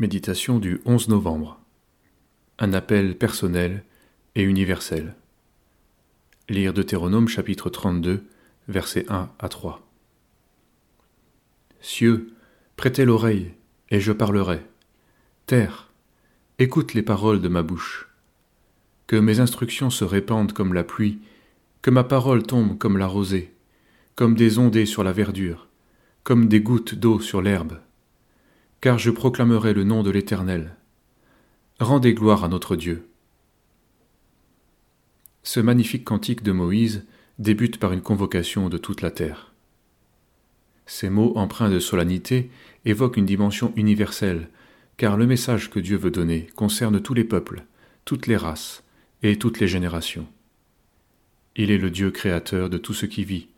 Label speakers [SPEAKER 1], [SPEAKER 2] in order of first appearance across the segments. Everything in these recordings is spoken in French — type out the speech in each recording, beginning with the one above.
[SPEAKER 1] Méditation du 11 novembre. Un appel personnel et universel. Lire Deutéronome chapitre 32, versets 1 à 3. Cieux, prêtez l'oreille, et je parlerai. Terre, écoute les paroles de ma bouche. Que mes instructions se répandent comme la pluie, que ma parole tombe comme la rosée, comme des ondées sur la verdure, comme des gouttes d'eau sur l'herbe car je proclamerai le nom de l'Éternel. Rendez gloire à notre Dieu. Ce magnifique cantique de Moïse débute par une convocation de toute la terre. Ces mots empreints de solennité évoquent une dimension universelle, car le message que Dieu veut donner concerne tous les peuples, toutes les races et toutes les générations. Il est le Dieu créateur de tout ce qui vit,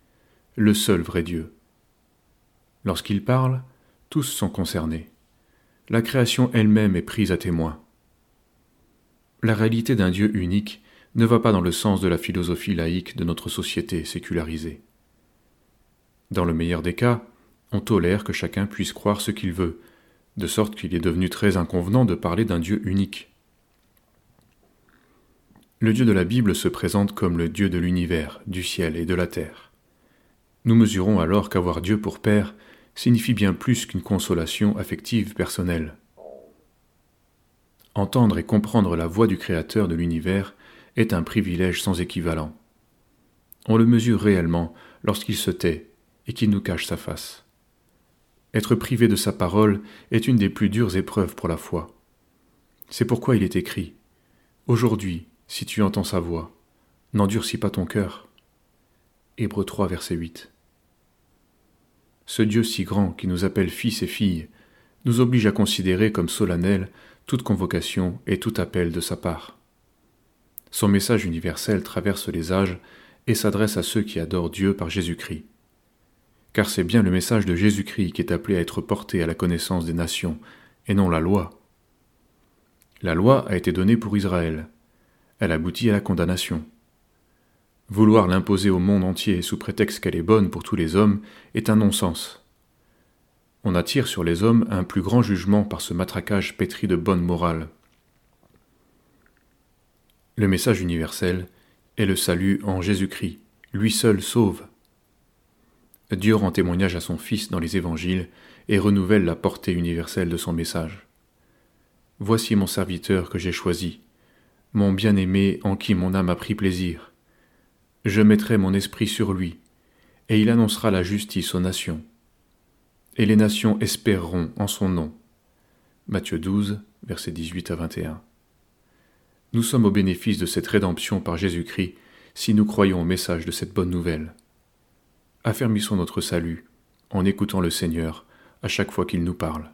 [SPEAKER 1] le seul vrai Dieu. Lorsqu'il parle, tous sont concernés la création elle-même est prise à témoin. La réalité d'un Dieu unique ne va pas dans le sens de la philosophie laïque de notre société sécularisée. Dans le meilleur des cas, on tolère que chacun puisse croire ce qu'il veut, de sorte qu'il est devenu très inconvenant de parler d'un Dieu unique. Le Dieu de la Bible se présente comme le Dieu de l'univers, du ciel et de la terre. Nous mesurons alors qu'avoir Dieu pour Père signifie bien plus qu'une consolation affective personnelle. Entendre et comprendre la voix du Créateur de l'univers est un privilège sans équivalent. On le mesure réellement lorsqu'il se tait et qu'il nous cache sa face. Être privé de sa parole est une des plus dures épreuves pour la foi. C'est pourquoi il est écrit Aujourd'hui, si tu entends sa voix, n'endurcis pas ton cœur. Hébreux 3, verset 8 ce Dieu si grand qui nous appelle fils et filles, nous oblige à considérer comme solennel toute convocation et tout appel de sa part. Son message universel traverse les âges et s'adresse à ceux qui adorent Dieu par Jésus-Christ. Car c'est bien le message de Jésus-Christ qui est appelé à être porté à la connaissance des nations, et non la loi. La loi a été donnée pour Israël. Elle aboutit à la condamnation. Vouloir l'imposer au monde entier sous prétexte qu'elle est bonne pour tous les hommes est un non-sens. On attire sur les hommes un plus grand jugement par ce matraquage pétri de bonne morale. Le message universel est le salut en Jésus-Christ, lui seul sauve. Dieu rend témoignage à son Fils dans les évangiles et renouvelle la portée universelle de son message. Voici mon serviteur que j'ai choisi, mon bien-aimé en qui mon âme a pris plaisir. Je mettrai mon esprit sur lui, et il annoncera la justice aux nations. Et les nations espéreront en son nom. Matthieu 12, versets 18 à 21. Nous sommes au bénéfice de cette rédemption par Jésus-Christ si nous croyons au message de cette bonne nouvelle. Affermissons notre salut en écoutant le Seigneur à chaque fois qu'il nous parle.